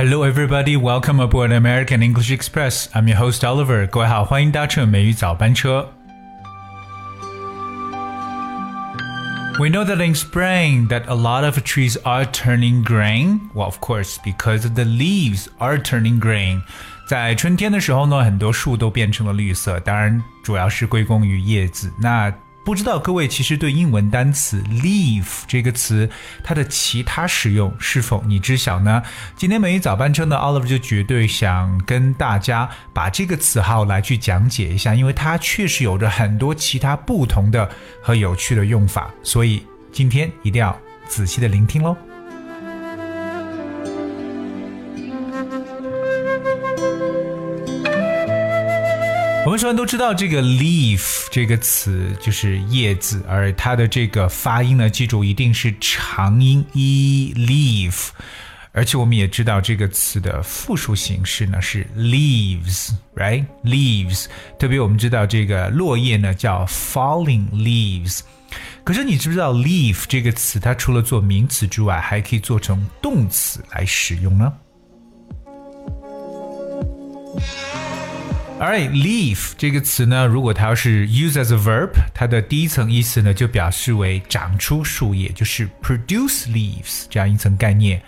Hello, everybody. Welcome aboard American English Express. I'm your host Oliver. 各位好，欢迎搭乘美语早班车。We know that in spring that a lot of trees are turning green. Well, of course, because the leaves are turning green. 在春天的时候呢，很多树都变成了绿色，当然主要是归功于叶子。那 不知道各位其实对英文单词 leave 这个词它的其他使用是否你知晓呢？今天美语早班车呢，Oliver 就绝对想跟大家把这个词号来去讲解一下，因为它确实有着很多其他不同的和有趣的用法，所以今天一定要仔细的聆听喽。我们首先都知道这个 leaf 这个词就是叶子，而它的这个发音呢，记住一定是长音 e leaf。而且我们也知道这个词的复数形式呢是 leaves，right？leaves。特别我们知道这个落叶呢叫 falling leaves。可是你知不知道 leaf 这个词它除了做名词之外，还可以做成动词来使用呢？Alright, leaf 这个词呢，如果它要是 use as a verb，它的第一层意思呢就表示为长出树叶，就是 produce leaves 这样一层概念。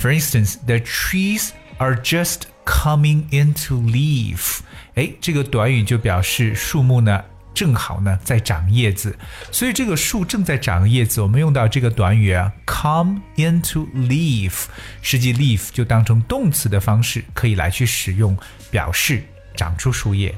For instance, the trees are just coming into leaf。哎，这个短语就表示树木呢正好呢在长叶子，所以这个树正在长叶子，我们用到这个短语啊，come into leaf，实际 leaf 就当成动词的方式可以来去使用，表示。长出树叶。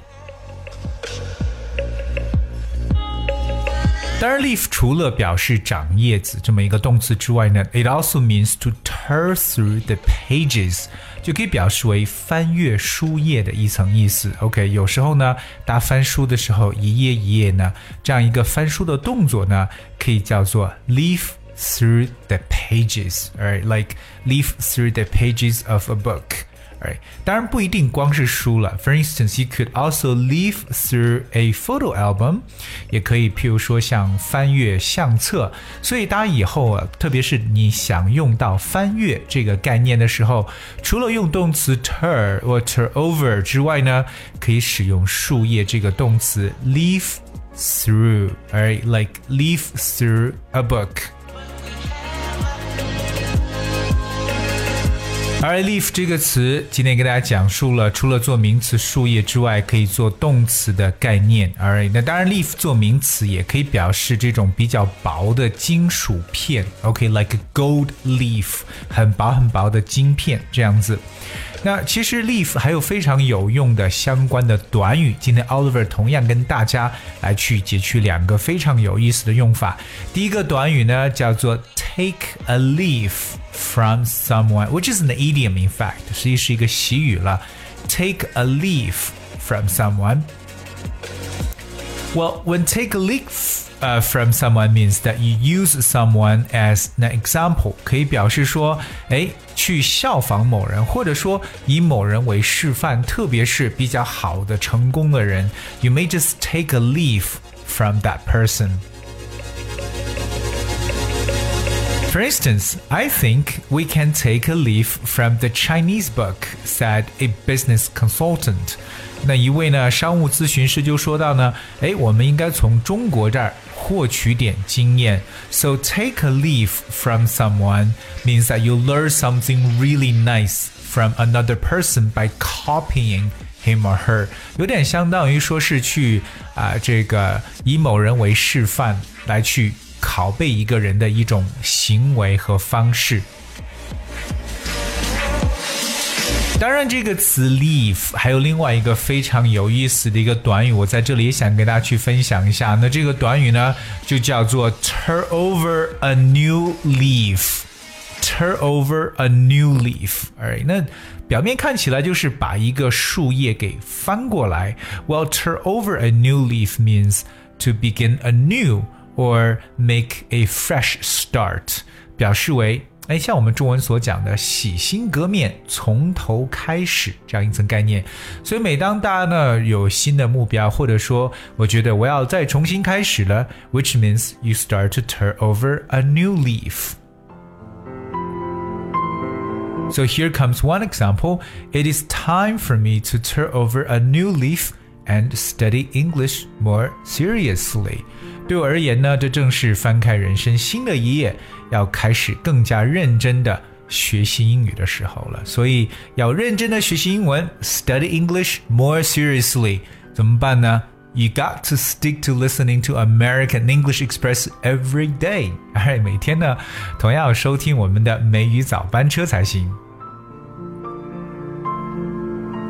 当然，leaf 除了表示长叶子这么一个动词之外呢，it also means to tear through the pages，就可以表示为翻阅书页的一层意思。OK，有时候呢，大家翻书的时候，一页一页呢，这样一个翻书的动作呢，可以叫做 leaf through the pages，right？Like leaf through the pages of a book。 Right. 当然不一定光是书了。For instance, you could also leaf through a photo album，也可以，譬如说像翻阅相册。所以大家以后啊，特别是你想用到翻阅这个概念的时候，除了用动词 turn 或 turn over 之外呢，可以使用树叶这个动词 leaf through。Alright, like leaf through a book. 而 leaf 这个词，今天给大家讲述了除了做名词树叶之外，可以做动词的概念。而那当然，leaf 做名词也可以表示这种比较薄的金属片。OK，like a gold leaf，很薄很薄的金片这样子。那其实 leaf 还有非常有用的相关的短语，今天 Oliver 同样跟大家来去截取两个非常有意思的用法。第一个短语呢叫做 take a leaf from someone，which is an idiom in fact，实际是一个习语了。Take a leaf from someone。Well, when take a leaf uh, from someone means that you use someone as an example，可以表示说，哎，去效仿某人，或者说以某人为示范，特别是比较好的、成功的人，you may just take a leaf from that person。 For instance, I think we can take a leaf from the Chinese book, said a business consultant. 那一位呢商务咨询师就说到呢，哎，我们应该从中国这儿获取点经验。So take a leaf from someone means that you learn something really nice from another person by copying him or her，有点相当于说是去啊、呃、这个以某人为示范来去。 拷贝一个人的一种行为和方式。当然，这个词 leave 还有另外一个非常有意思的一个短语，我在这里也想跟大家去分享一下。那这个短语呢，就叫做 turn over a new leaf。turn over a new leaf。哎，那表面看起来就是把一个树叶给翻过来。Well, turn over a new leaf means to begin anew or make a fresh start，表示为哎，像我们中文所讲的洗心革面、从头开始这样一层概念。所以每当大家呢有新的目标，或者说我觉得我要再重新开始了，which means you start to turn over a new leaf。 So here comes one example. It is time for me to turn over a new leaf and study English more seriously. 对我而言呢，这正是翻开人生新的一页，要开始更加认真的学习英语的时候了。所以要认真的学习英文，study English more seriously，怎么办呢？You got to stick to listening to American English Express every day。哎，每天呢，同样要收听我们的美语早班车才行。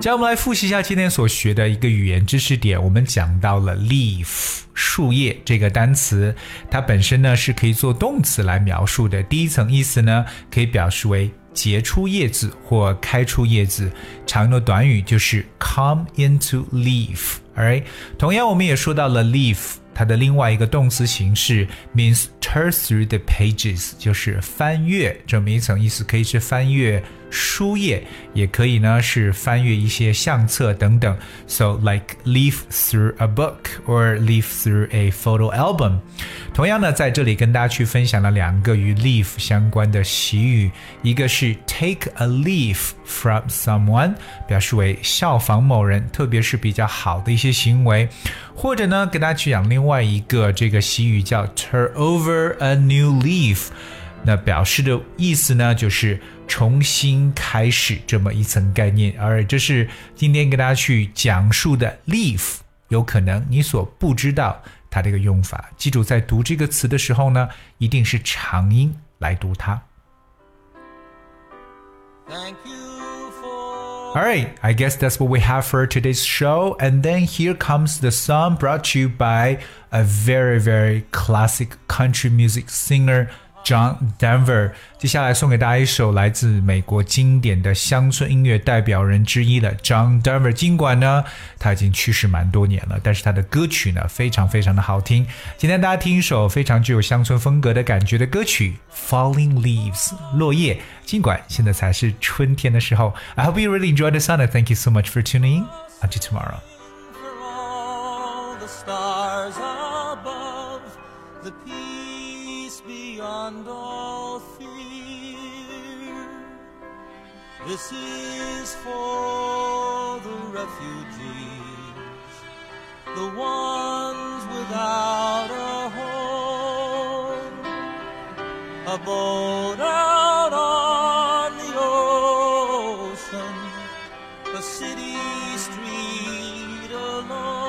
接下来我们来复习一下今天所学的一个语言知识点。我们讲到了 leaf 树叶这个单词，它本身呢是可以做动词来描述的。第一层意思呢可以表示为结出叶子或开出叶子。常用的短语就是 come into leaf。Alright，同样我们也说到了 leaf。它的另外一个动词形式 means turn through the pages，就是翻阅这么一层意思，可以是翻阅书页，也可以呢是翻阅一些相册等等。So like leaf through a book or leaf through a photo album。同样呢，在这里跟大家去分享了两个与 leaf 相关的习语，一个是 take a leaf from someone，表示为效仿某人，特别是比较好的一些行为，或者呢，跟大家去讲另另外一个这个习语叫 turn over a new leaf，那表示的意思呢就是 重新开始这么一层概念。而这是今天跟大家去讲述的 leaf，有可能你所不知道它这个用法。记住，在读这个词的时候呢，一定是长音来读它。Thank you. All right, I guess that's what we have for today's show. And then here comes the song brought to you by a very, very classic country music singer, John Denver，接下来送给大家一首来自美国经典的乡村音乐代表人之一的 John Denver。尽管呢他已经去世蛮多年了，但是他的歌曲呢非常非常的好听。今天大家听一首非常具有乡村风格的感觉的歌曲《Falling Leaves》落叶。尽管现在才是春天的时候，I hope you really enjoyed the song and thank you so much for tuning in. Until tomorrow. beyond all fear. This is for the refugees, the ones without a home, a boat out on the ocean, a city street alone.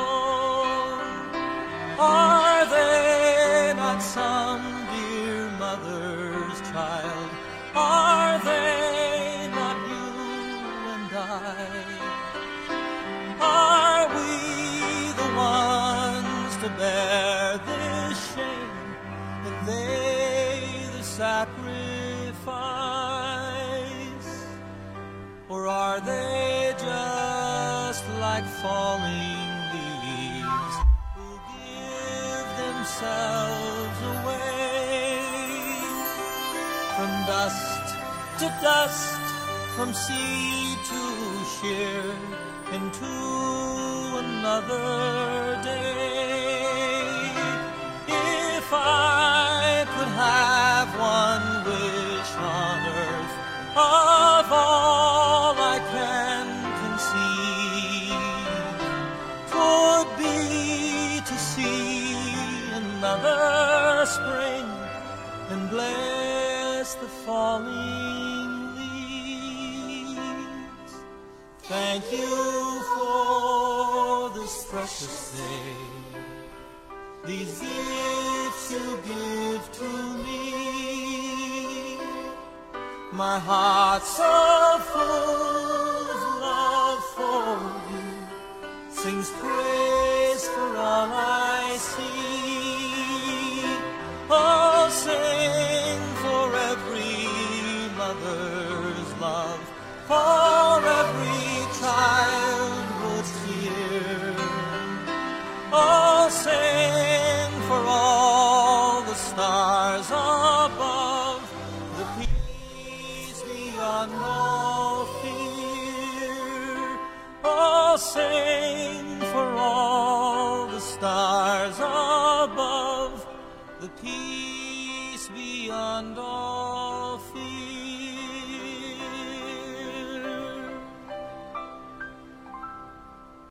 Bear this shame and they the sacrifice? Or are they just like falling leaves who give themselves away? From dust to dust, from sea to sheer, into another day. If I could have one wish on earth of all I can conceive, would be to see another spring and bless the falling leaves. Thank you for this precious day, these gifts you give to me. My heart so full of love for you sings praise for all I see. Oh, sing for every mother's love, for every childhood's tear. Oh, sing all fear. Oh, sing